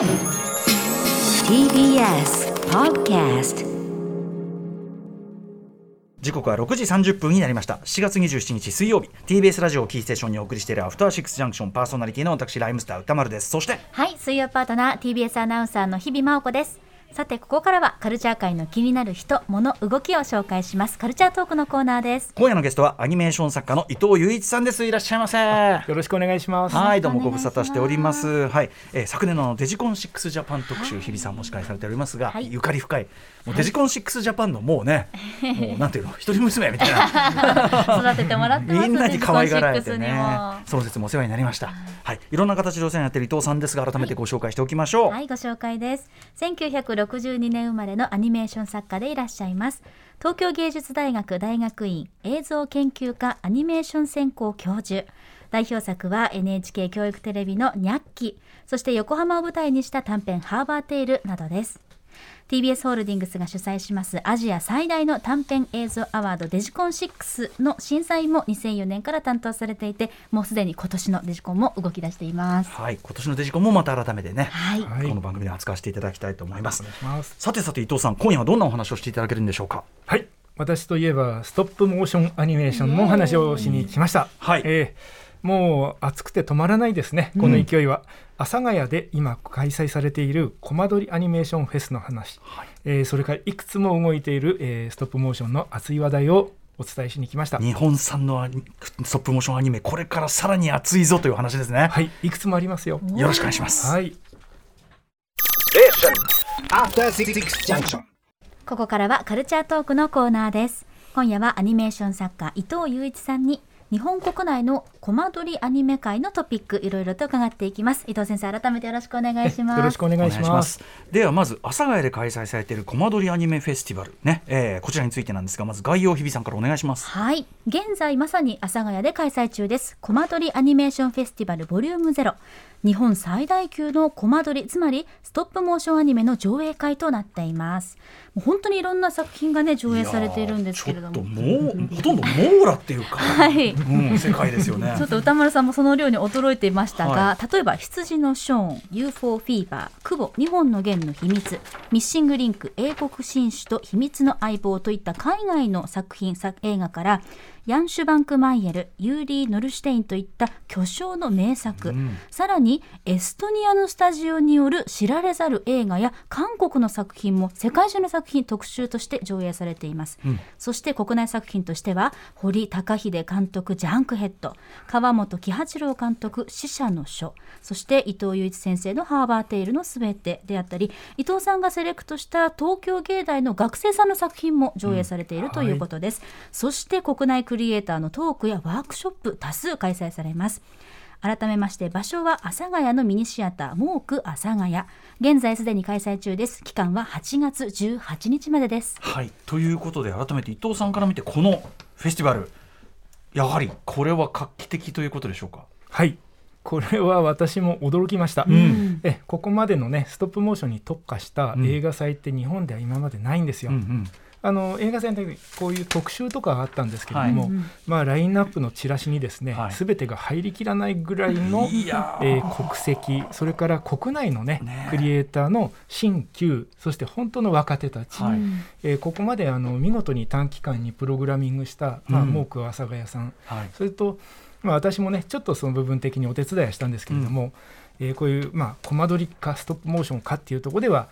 TBS Podcast 時刻は6時30分になりました。4月27日水曜日。TBS ラジオをキーステーションにお送りしているアフターシックスジャンクションパーソナリティの私ライムスター歌丸です。そしてはい、水曜パートナー TBS アナウンサーの日々真央子です。さてここからはカルチャー界の気になる人、物、動きを紹介しますカルチャートークのコーナーです。今夜のゲストはアニメーション作家の伊藤雄一さんですいらっしゃいませよろしくお願いします。はい、どうもご無沙汰しております。はい、えー昨年のデジコン6ジャパン特集、日比さんも司会されておりますが、はいゆかり深い。もうデジコン6ジャパンのもうね、もうなんていうの、一人娘みたいな。育ててもらってます。みんなに可愛がられてね。その説もお世話になりました。はい、いろんな形でお世話になっている伊藤さんですが、改めてご紹介しておきましょう。はい、ご紹介です。1962年生まれのアニメーション作家でいらっしゃいます。東京芸術大学大学院映像研究科アニメーション専攻教授。代表作は NHK 教育テレビのニャッキ、そして横浜を舞台にした短編ハーバーテイルなどです。TBS ホールディングスが主催しますアジア最大の短編映像アワードデジコン6の審査員も2004年から担当されていてもうすでに今年のデジコンも動き出しています。はい、今年のデジコンもまた改めてね、はい、はいこの番組で扱わせていただきたいと思います。ますさてさて伊藤さん、今夜はどんなお話をしていただけるんでしょうか？はい。私といえばストップモーションアニメーションのお話をしに来ました。はいえーもう熱くて止まらないですね。この勢いは、阿佐ヶ谷で今開催されているコマ撮りアニメーションフェスの話、えーそれからいくつも動いている、えーストップモーションの熱い話題をお伝えしに来ました。日本産のアニストップモーションアニメ、これからさらに熱いぞという話ですね。はい、いくつもありますよ。よろしくお願いします。はい。After Six Junction. ここからはカルチャートークのコーナーです。今夜はアニメーション作家伊藤雄一さんに日本国内のコマ撮りアニメ界のトピックいろいろと伺っていきます。伊藤先生改めてよろしくお願いします。よろしくお願いします。ではまず阿佐ヶ谷で開催されているコマ撮りアニメフェスティバルね、えーこちらについてなんですがまず概要を日比さんからお願いします。はい。現在まさに阿佐ヶ谷で開催中です。コマ撮りアニメーションフェスティバルボリュームゼロ。日本最大級のコマ撮りつまりストップモーションアニメの上映会となっています。もう本当にいろんな作品がね上映されているんですけれども。ーちょっともうほとんど網羅っていうか、はい。うん、世界ですよねちょ。っと宇多丸さんもその量に驚いていましたが、例えば羊のショーン UFO フィーバークボ二本の弦の秘密ミッシングリンク英国紳士と秘密の相棒といった海外の作品作映画からヤンシュバンクマイエルユーリー・ノルシュテインといった巨匠の名作、さらにエストニアのスタジオによる知られざる映画や韓国の作品も世界中の作品特集として上映されています、そして国内作品としては堀高秀監督ジャンクヘッド川本喜八郎監督死者の書そして伊藤雄一先生のハーバーテイルのすべてであったり伊藤さんがセレクトした東京芸大の学生さんの作品も上映されているということです、そして国内クリエイターのトークやワークショップ多数開催されます改めまして場所は阿佐ヶ谷のミニシアターモーク阿佐ヶ谷現在すでに開催中です期間は8月18日までですはいということで改めて伊藤さんから見てこのフェスティバルやはりこれは画期的ということでしょうか？はい。これは私も驚きました。んえここまでのねストップモーションに特化した映画祭って日本では今までないんですよ。うんうんあの映画祭の時こういう特集とかがあったんですけれども、はい。まあラインナップのチラシにですね、はい。すべてが入りきらないぐらいの、えー国籍それから国内のねね。クリエイターの新旧そして本当の若手たち、はい。えーここまであの見事に短期間にプログラミングした、まあ、うん。モーク阿佐ヶ谷さん、はい。それと、まあ、私もねちょっとその部分的にお手伝いはしたんですけれども、えーこういう、まあ、コマ撮りかストップモーションかっていうところでは、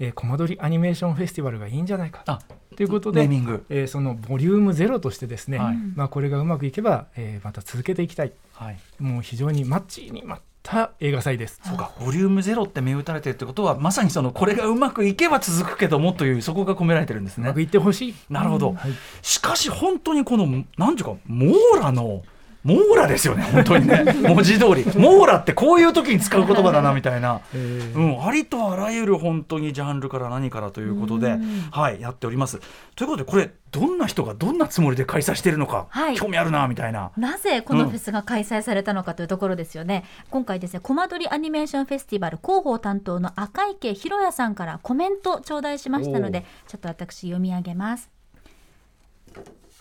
えーコマ撮りアニメーションフェスティバルがいいんじゃないかあということでネー、ミング。えーそのボリュームゼロとしてですね、はいまあ、これがうまくいけば、えーまた続けていきたいはい。もう非常にマッチにまった映画祭です。そうかボリュームゼロって銘打たれてるってことはまさにそのこれがうまくいけば続くけどもというそこが込められてるんですねうまく。いってほしい。なるほど、はいしかし本当にこのなんていうか網羅の網羅ですよね本当にね。文字通り。網羅ってこういう時に使う言葉だなみたいな。えー。うん、ありとあらゆる本当にジャンルから何からということで、はい、やっております。ということでこれどんな人がどんなつもりで開催しているのか、はい。興味あるなみたいな。なぜこのフェスが開催されたのかというところですよね、今回ですねコマ撮りアニメーションフェスティバル広報担当の赤池博也さんからコメント頂戴しましたのでちょっと私読み上げます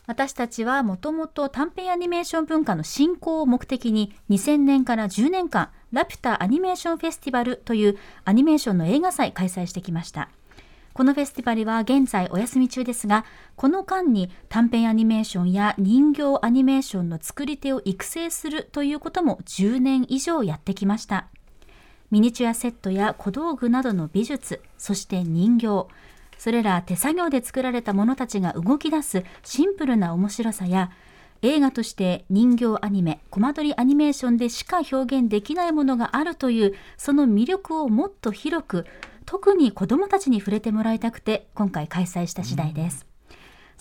私たちはもともと短編アニメーション文化の振興を目的に2000年から10年間ラピュタアニメーションフェスティバルというアニメーションの映画祭開催してきました。このフェスティバルは現在お休み中ですが、この間に短編アニメーションや人形アニメーションの作り手を育成するということも10年以上やってきました。ミニチュアセットや小道具などの美術、そして人形、それら手作業で作られたものたちが動き出すシンプルな面白さや、映画として人形アニメ、コマ撮りアニメーションでしか表現できないものがあるという、その魅力をもっと広く、特に子どもたちに触れてもらいたくて、今回開催した次第です。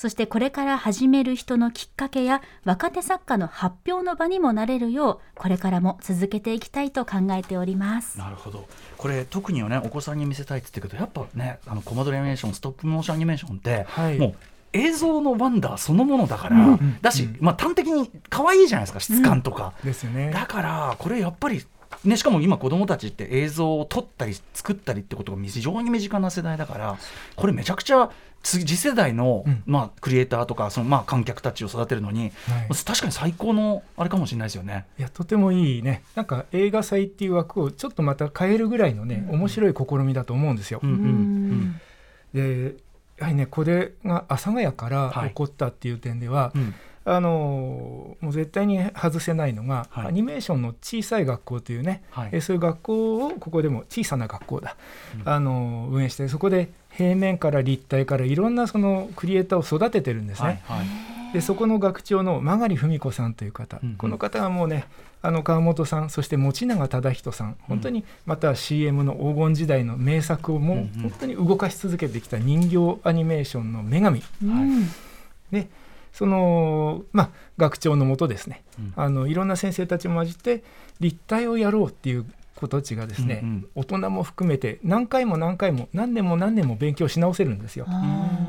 そしてこれから始める人のきっかけや若手作家の発表の場にもなれるようこれからも続けていきたいと考えております。なるほど。これ特にはねお子さんに見せたいって言ってるけどやっぱねあのコマ撮りアニメーションストップモーションアニメーションって、はい。もう映像のワンダーそのものだから、だし、まあ、端的に可愛いじゃないですか質感とか、ですよね。だからこれやっぱりね、しかも今子供たちって映像を撮ったり作ったりってことが非常に身近な世代だからこれめちゃくちゃ次次世代の、うん。まあ、クリエイターとかその、まあ、観客たちを育てるのに、はい。確かに最高のあれかもしれないですよね。いやとてもいいね。なんか映画祭っていう枠をちょっとまた変えるぐらいのね、面白い試みだと思うんですよ。うんうん。うん。でやはりねこれが阿佐ヶ谷からはい。起こったっていう点では、うんあのもう絶対に外せないのが、はい。アニメーションの小さい学校というね、はい。えそういう学校をここでも小さな学校だ、あの運営してそこで平面から立体からいろんなそのクリエイターを育ててるんですね。はいはい。でそこの学長の曲文子さんという方、うん。うんこの方はもうねあの川本さんそして持永忠人さん。本当にまた CM の黄金時代の名作をもうんううん。本当に動かし続けてきた人形アニメーションの女神。うんでその、まあ、学長のもとですね、うん。あのいろんな先生たちも混じって立体をやろうっていう子たちがですね、うんうん。大人も含めて何回も何回も何年も何年も勉強し直せるんですよ。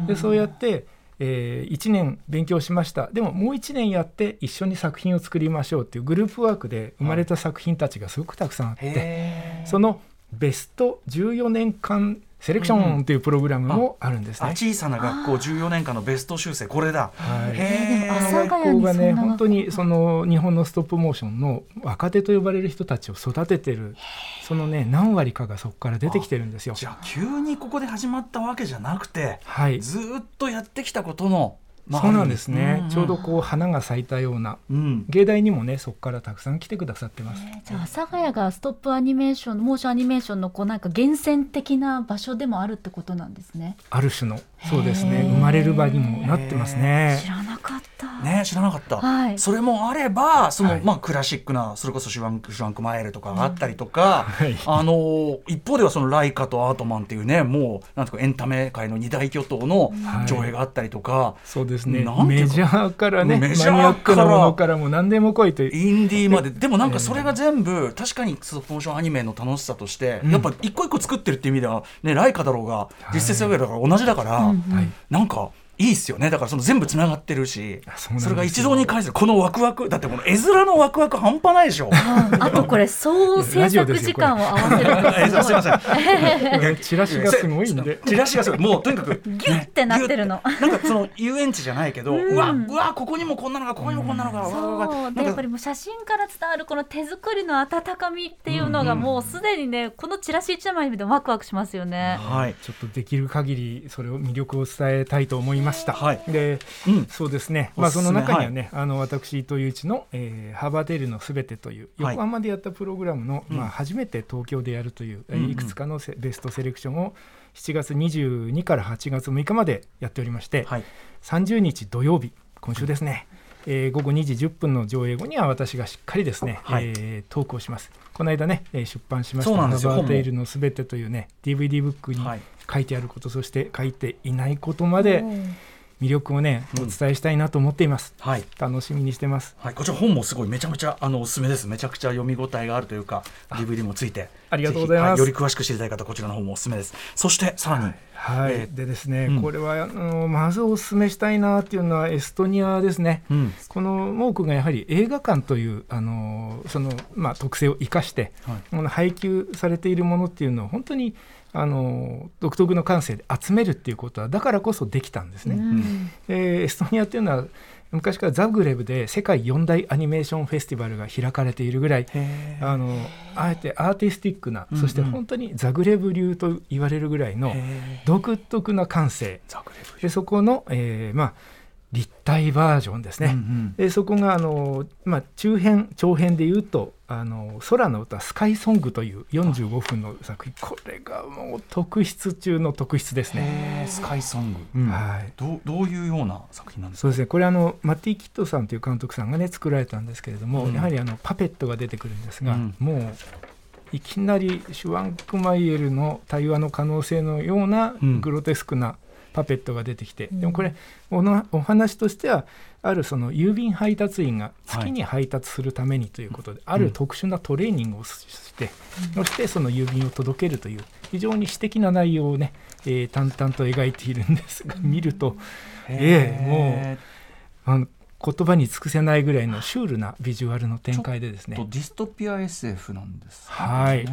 でそうやって、え1年勉強しました。でももう1年やって一緒に作品を作りましょうっていうグループワークで生まれた作品たちがすごくたくさんあって、へー。そのベスト14年間セレクションというプログラムもあるんですね。あ小さな学校14年間のベスト修正これだ。はい。へー。阿佐このヶ谷に学校がね本当にその日本のストップモーションの若手と呼ばれる人たちを育ててるそのね何割かがそこから出てきてるんですよ。じゃあ急にここで始まったわけじゃなくて、はい。ずーっとやってきたことの、まあそうなんですね、んちょうどこう花が咲いたような。うん。芸大にもねそこからたくさん来てくださってます。じゃあ阿佐ヶ谷がストップアニメーションモーションアニメーションのこうなんか源泉的な場所でもあるってことなんですね。ある種のそうですね。生まれる場にもなってますね。知。らなかった。ね知らなかった、はい。それもあればその、はい。まあ、クラシックなそれこそシュワンクシュワンクマエルとかがあったりとか、はい。あの一方ではそのライカとアートマンっていうねもうなんていうかエンタメ界の二大巨頭のはい。上映があったりとか、そうですね。なんていうかメジャーからねメジャーから。アックなものからも何でも来いという。インディーまで、でもなんかそれが全部、確かにストーションアニメの楽しさとして、うん。やっぱ一個一個作ってるっていう意味では、ね、ライカだろうが、い。実際だから同じだから、なんか。いいっすよね。だからその全部つながってるしあそれが一堂に会する。このワクワクだってこの絵面のワクワク半端ないでしょ。あとこれ総制作時間を合わせるえすい。ませんチラシがすごいんで。チラシがすごい。もうとにかくギュッてなってるの。なんかその遊園地じゃないけど、うわうわここにもこんなのがここにもこんなのが、わわわわそうなんかでやっぱりもう写真から伝わるこの手作りの温かみっていうのがもうすでにねこのチラシ一枚見てワクワクしますよね。はいちょっとできる限りそれを魅力を伝えたいと思いました。はい。で、うん。そうですね。まあその中にはね、あの私伊藤祐一の、えー、ハーバーテールのすべてというはい。横浜でやったプログラムの、うん。まあ初めて東京でやるという、えうん。いくつかのセベストセレクションを7月22から8月6日までやっておりまして、はい。30日土曜日今週ですね。えー午後2時10分の上映後には私がしっかりですね、はい。えートークをします。この間ね、えー出版しました「そうなんですよ。ハーバーテイルのすべて」というね DVD ブックにはい書いてあること、そして書いていないことまでうん。魅力をね、うん。お伝えしたいなと思っています。はい。楽しみにしてます。はい、こちら本もすごいめちゃめちゃあのおすすめです。めちゃくちゃ読み応えがあるというか DVD もついてありがとうございます。はより詳しく知りたい方こちらの方もおすすめです。そしてさらに、はい、えー。でですね、うん。これはあのまずお勧めしたいなっていうのはエストニアですね、うん。このモークがやはり映画館というあのその、まあ、特性を生かして、はい。この配給されているものっていうのを本当にあの独特の感性で集めるっていうことはだからこそできたんですね。でエストニアっていうのは昔からザグレブで世界四大アニメーションフェスティバルが開かれているぐらいあのあえてアーティスティックな、そして本当にザグレブ流と言われるぐらいの独特な感性。でそこの、えー、まあ立体バージョンですね、うんうん、でそこがあの、まあ、中編長編でいうとあの「空の歌スカイソング」という45分の作品。これがもう特筆中の特筆ですね。スカイソング、うん、はい。どどういうような作品なんですか？そうですね。これあのマッティ・キットさんという監督さんがね作られたんですけれども、うん、やはりあのパペットが出てくるんですが、うん、もういきなりシュワンクマイエルの対話の可能性のようなグロテスクな、パペットが出てきて、でもこれおのお話としてはあるその郵便配達員が月に配達するためにということで、はい、ある特殊なトレーニングをして、うん、そしてその郵便を届けるという非常に私的な内容をね、えー、淡々と描いているんですが見ると、ええー、もうあの言葉に尽くせないぐらいのシュールなビジュアルの展開でですね。ディストピア SF なんです、ね、はい。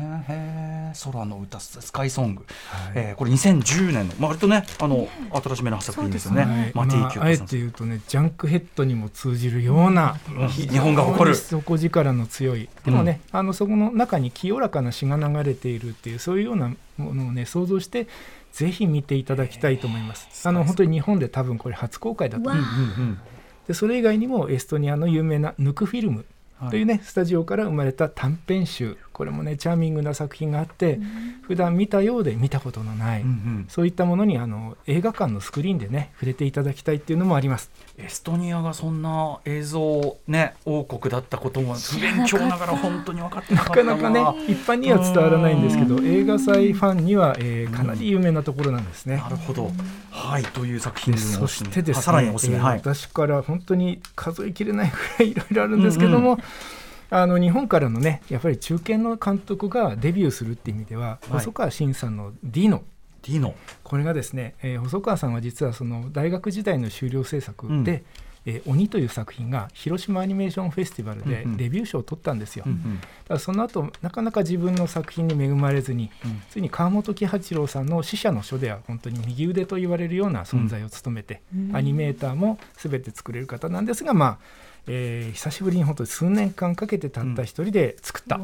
空の歌スカイソング、はい、えー、これ2010年の、まあ、割とねあの新しめの作品ですよね。ねマティーあ、あえて言うとねジャンクヘッドにも通じるような、うん、日本が誇る底力の強い。でもね、うん、あのそこの中に清らかな詩が流れているっていうそういうようなものをね想像して。ぜひ見ていただきたいと思います。あの本当に日本で多分これ初公開だと思います。でそれ以外にもエストニアの有名なヌクフィルムというね、はい、スタジオから生まれた短編集これもねチャーミングな作品があって、うん、普段見たようで見たことのない、うんうん、そういったものにあの映画館のスクリーンでね触れていただきたいっていうのもあります。エストニアがそんな映像ね王国だったことも不勉強ながら本当に分かってなかなかね一般には伝わらないんですけど映画祭ファンには、えー、かなり有名なところなんですね、なるほど。はいという作品そしてですねさらにおすすめ、はい、私から本当に数えきれないぐらいいろいろあるんですけども、うんうんあの日本からのねやっぱり中堅の監督がデビューするっていう意味では、はい、細川慎さんの「ディノ」ディノ。これがですね、えー、細川さんは実はその大学時代の修了制作で、うん。えー、鬼という作品が広島アニメーションフェスティバルでデビュー賞を取ったんですよ。うんうん、だその後なかなか自分の作品に恵まれずに、うん、ついに川本喜八郎さんの「死者の書」では本当に右腕と言われるような存在を務めて、うん、アニメーターも全て作れる方なんですがまあえー、久しぶりに本当に数年間かけてたった一人で作った、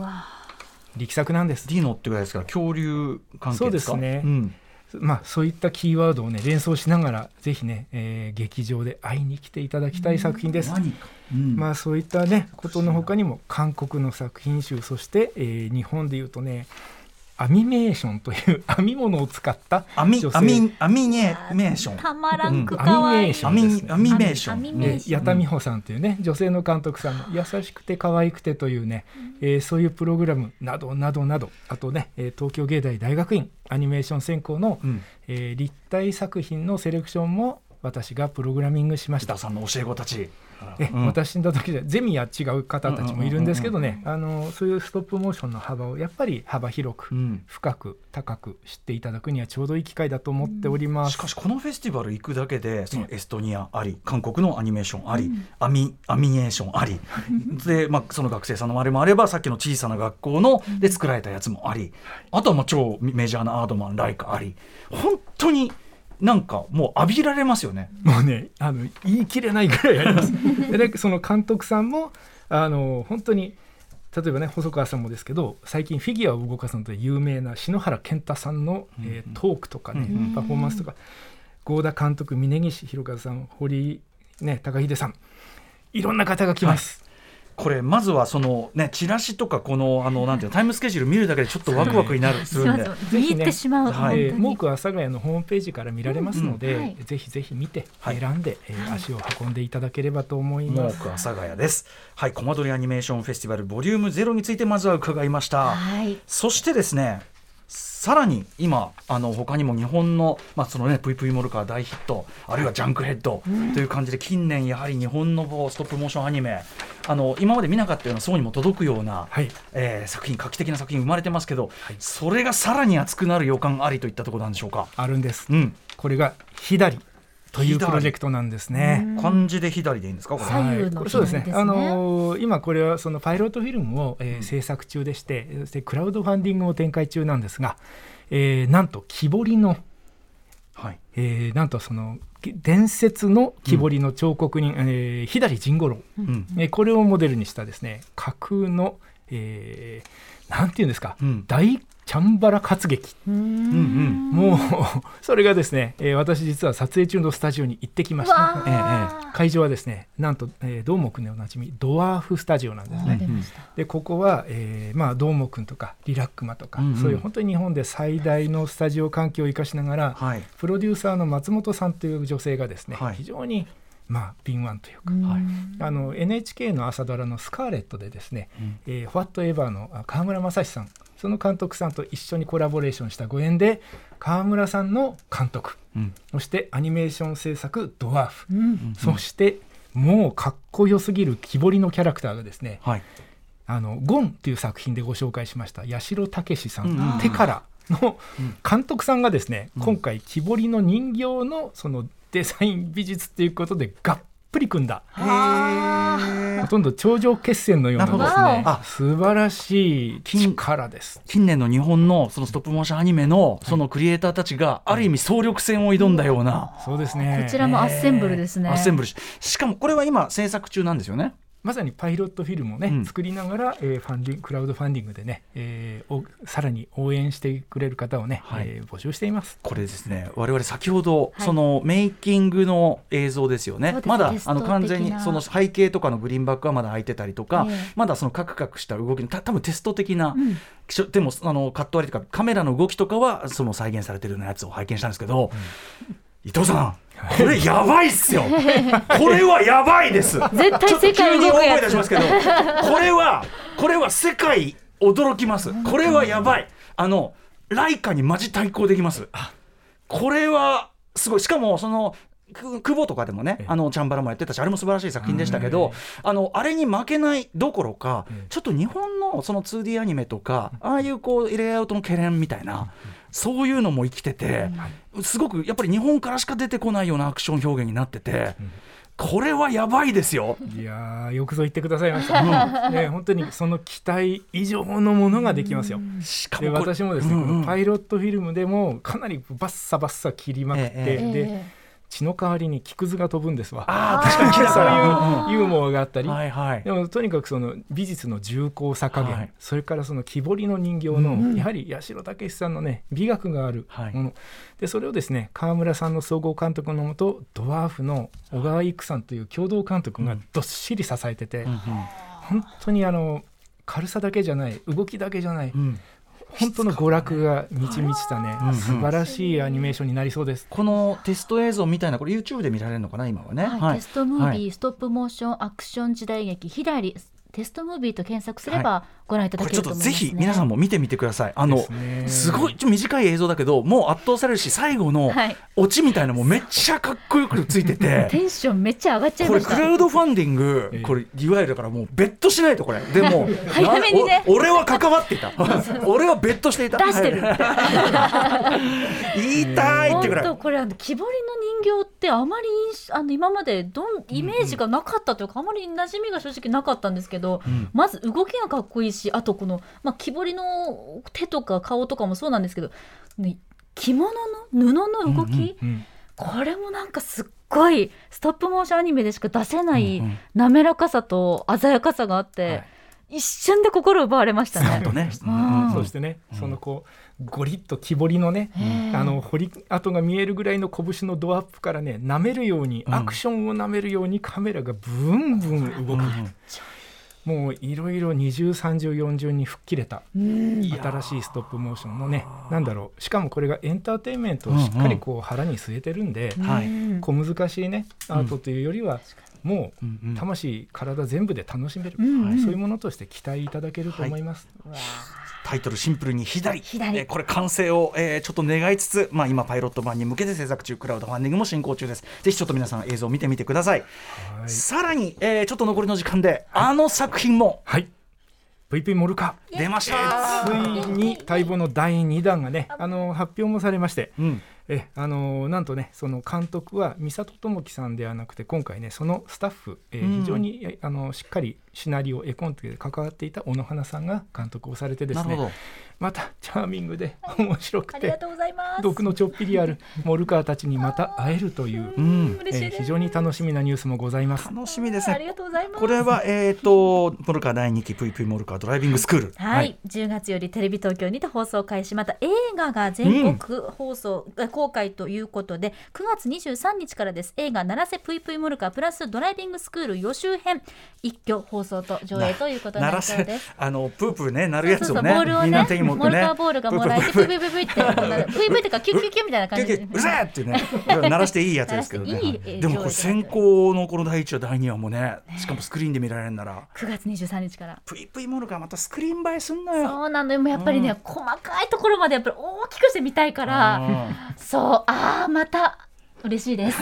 力作なんです。ディノってぐらいですか？ら恐竜関係ですか？そうですね、うん、まあ、そういったキーワードを、ね、連想しながらぜひね、えー、劇場で会いに来ていただきたい作品です。うん、まあ、そういった、ね、ことのほかにも韓国の作品集そして、えー、日本でいうとねアミメーションという 編み物を使ったアミアミアミネメーションたまらんくかわいい、アミアミメーション。矢田美穂さんというね女性の監督さんの優しくて可愛くてというね、うん、えー、そういうプログラムなどなどなど。あとね、えー、東京芸大大学院アニメーション専攻の、うん、えー、立体作品のセレクションも私がプログラミングしました。さんの教え子たちえ、うん、私の時でゼミや違う方たちもいるんですけどね。あのそういうストップモーションの幅をやっぱり幅広く、うん、深く高く知っていただくにはちょうどいい機会だと思っております、しかしこのフェスティバル行くだけでそのエストニアあり韓国のアニメーションあり、アミアミネーションあり。で、まあ、その学生さんのあれもあればさっきの小さな学校ので作られたやつもあり。あとはまあ超メジャーなアードマンライカあり。本当になんかもう浴びられますよね。もうねあの言い切れないぐらいあります。でねその監督さんもあの本当に例えばね細川さんもですけど最近フィギュアを動かすので有名な篠原健太さんの、うん、えー、トークとかね、うん、パフォーマンスとか郷田監督峯岸弘和さん堀、ね、高秀さんいろんな方が来ます。これまずはそのねチラシとかこのあの なんていうタイムスケジュール見るだけでちょっとワクワクになるするんで、見入ってしまう。はい、モーク阿佐ヶ谷のホームページから見られますので、ぜひぜひ見て選んで、えー、足を運んでいただければと思います。モーク阿佐ヶ谷です。はい、コマ撮りアニメーションフェスティバルボリュームゼロについてまずは伺いました。はい、そしてですね。さらに今あの他にも日本の,、まあそのね、ぷいぷいモルカー大ヒットあるいはジャンクヘッドという感じで、近年やはり日本のストップモーションアニメあの今まで見なかったような層にも届くような、はい、えー、作品画期的な作品生まれてますけど、はい、それがさらに熱くなる予感ありといったところなんでしょうか？あるんです、うん、これが左というプロジェクトなんですね。漢字で左でいいんですか？左右の、ね、そうですね。あのー、今これはそのパイロットフィルムを、えー、制作中でして、そしてクラウドファンディングを展開中なんですが、えーなんと木彫りの、はい。えーなんとその伝説の木彫りの彫刻人、えー左甚五郎、うん。えーこれをモデルにしたですね架空の、えーなんていうんですか、うん。大チャンバラ活劇。うんうん。もう それがですね、えー私実は撮影中のスタジオに行ってきました。わええあ、会場はですねなんと、えー、どーもくんでおなじみドワーフスタジオなんですね、でここは、えーまあ、どーもくんとかリラックマとか、うんうん。そういう本当に日本で最大のスタジオ環境を生かしながら、はい。プロデューサーの松本さんという女性がですね、はい。非常に、まあ、敏腕というか、はい。あの NHK の朝ドラの「スカーレット」でですねうん「えー、ファットエバーのあ川村正史さんその監督さんと一緒にコラボレーションしたご縁で川村さんの監督。うん。そしてアニメーション制作「ドワーフ」うん。そしてもうかっこよすぎる木彫りのキャラクターがですねはい。あのゴンっていう作品でご紹介しました八代武さん、手からのうん。監督さんがですね、うん。今回木彫りの人形のそのデザイン美術っていうことでがっぷり組んだ。あほとんど頂上決戦のようなですね。あ。素晴らしい力です。近年の日本のそのストップモーションアニメのそのクリエイターたちがある意味総力戦を挑んだような。そうですね。こちらもアッセンブルですね。アッセンブルししかもこれは今制作中なんですよね。まさにパイロットフィルムをね、うん。作りながら、えーファンディングクラウドファンディングでね、えーおさらに応援してくれる方をね、はい。えー募集しています。これですね。我々先ほど、はい。そのメイキングの映像ですよね。まだあの完全にその背景とかのグリーンバックはまだ空いてたりとか、ええまだそのカクカクした動きのた多分テスト的な、うん。でもあのカット割りとかカメラの動きとかはその再現されてるようなやつを拝見したんですけど、伊藤さんこれやばいっすよ。これはやばいです。絶対世界に大声出しますけどこれはこれは世界驚きます。これはやばい。あのライカにマジ対抗できます。これはすごい。しかもそのく久保とかでもねええ。あのチャンバラもやってたしあれも素晴らしい作品でしたけど、あのあれに負けないどころか、ええちょっと日本のその 2D アニメとか、ああいうこうレイアウトの懸念みたいな、そういうのも生きてて、すごくやっぱり日本からしか出てこないようなアクション表現になってて、これはやばいですよ。いやーよくぞ言ってくださいました。ね本当にその期待以上のものができますよ。でしかも私もですね、うんうんパイロットフィルムでもかなりバッサバッサ切りまくって、ええで血の代わりに木くずが飛ぶんですわ。ああ 確かにそうだいうユーモアがあったり、はいはい。でもとにかくその美術の重厚さ加減、はい。それからその木彫りの人形の、うんやはり八代武さんのね美学があるはい。もの、でそれをですね川村さんの総合監督のもとドワーフの小川育さんという共同監督がどっしり支えてて、うん本当にあの軽さだけじゃない動きだけじゃない、うんうん本当の娯楽が満ち満ちたね、素晴らしいアニメーションになりそうです。このテスト映像みたいなこれ YouTube で見られるのかな今はね。はいテストムービー、はいストップモーションアクション時代劇ヒラリテストムービーと検索すればご覧いただこれちょっとけると思います、ね。ぜひ皆さんも見てみてください。あのですごいちょっと短い映像だけどもう圧倒されるし最後のはい。オチみたいなのもめっちゃかっこよくついてて。テンションめっちゃ上がっちゃいこれクラウドファンディングええ。これいわゆるだからもうベットしないとこれ。でも 早めにね。俺は関わっていた。俺はベットしていた。出してる。はい言いたいってぐらい。本当これあの木彫りの人形ってあまりあの今までどんイメージがなかったというか、あまり馴染みが正直なかったんですけど、ん。まず動きがかっこいいしあとこの、まあ、木彫りの手とか顔とかもそうなんですけど、ね、着物の布の動き、うんこれもなんかすっごいストップモーションアニメでしか出せないうんうん。滑らかさと鮮やかさがあって、はい。一瞬で心奪われましたね。なんとね。うん。そしてね、そのこうゴリッと木彫りのね、あの彫り跡が見えるぐらいの拳のドアップからね舐めるように、うん。アクションを舐めるようにカメラがブンブン動く、もういろいろ二重三重四重に吹っ切れた。新しいストップモーションのねなんだろう。しかもこれがエンターテインメントをしっかりこう腹に据えてるんで、はい。うん小難しいねアートというよりは、もう魂体全部で楽しめる、うんうん。そういうものとして期待いただけると思います。タイトルシンプルに左。左。えーこれ完成を、えーちょっと願いつつ、まあ、今パイロット版に向けて制作中クラウドファンディングも進行中です。ぜひちょっと皆さん映像を見てみてください、はい。さらに、えーちょっと残りの時間であの作品も。はい。VP モルカ。出ました。ついに待望の第2弾がね、あの発表もされまして、うんえあのなんとね、その監督は美里智樹さんではなくて、今回ね、そのスタッフ、えうん。非常にあのしっかりシナリオ絵コンテで関わっていた小野花さんが監督をされてですねまたチャーミングで面白くて毒のちょっぴりあるモルカーたちにまた会えるという、うんえー、非常に楽しみなニュースもございます。楽しみですね。ありがとうございます。これはえっ、ー、とモルカー第2期ぷいぷいモルカードライビングスクール。はい、はい、10月よりテレビ東京にて放送開始。また映画が全国放送、うん、公開ということで9月23日からです。映画「奈良瀬ぷいぷいモルカープラスドライビングスクール予習編」一挙放送と上映ということになりそうです。あのプープーねなるやつをねボールをねモルカーボールがもらえてプイプイプイってプイプイってかキュキュキュみたいな感じ。でうせえってね。鳴らしていいやつですけどね。でもこれ先行のこの第一話第二話もねしかもスクリーンで見られるなら。9月23日から。プイプイモルカーまたスクリーン映えすんのよ。そうなのよ。やっぱりね細かいところまでやっぱり大きくして見たいから。そう。ああまた嬉しいです。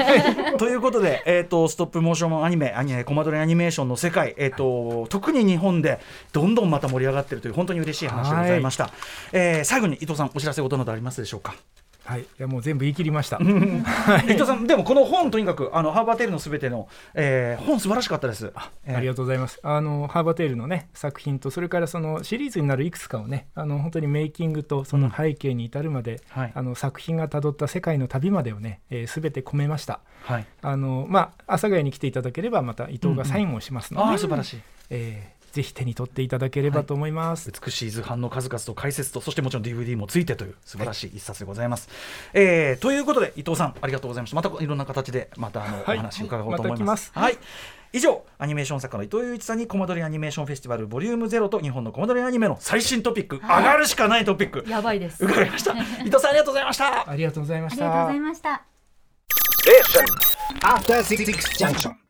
ということで、えーと、ストップモーションアニメアニメコマ撮りアニメーションの世界、えーと、特に日本でどんどんまた盛り上がっているという本当に嬉しい話でございました。はえー、最後に伊藤さんお知らせことなどありますでしょうか？はい、いやもう全部言い切りました。伊藤さん、でもこの本とにかくあのハーバーテールのすべての、えー、本素晴らしかったです。あえー、ありがとうございます。あのハーバーテールのね作品とそれからそのシリーズになるいくつかをねあの本当にメイキングとその背景に至るまで、うんはい、あの作品がたどった世界の旅までをねすべ、えー、て込めました。はい。あのまあ阿佐ヶ谷に来ていただければまた伊藤がサインをしますので、うんうん、あ素晴らしい。えーぜひ手に取っていただければと思います、はい、美しい図版の数々と解説とそしてもちろん DVD もついてという素晴らしい一冊でございます、はい、えー、ということで伊藤さんありがとうございました。またいろんな形でまたあの、はい、お話伺おうと思います、ま、はい。以上アニメーション作家の伊藤雄一さんにコマ撮りアニメーションフェスティバルボリュームゼロと日本のコマ撮りアニメの最新トピック、上がるしかないトピック。やばいです。伺いました。伊藤さんありがとうございました。ありがとうございました。ありがとうございました。え After Six Junction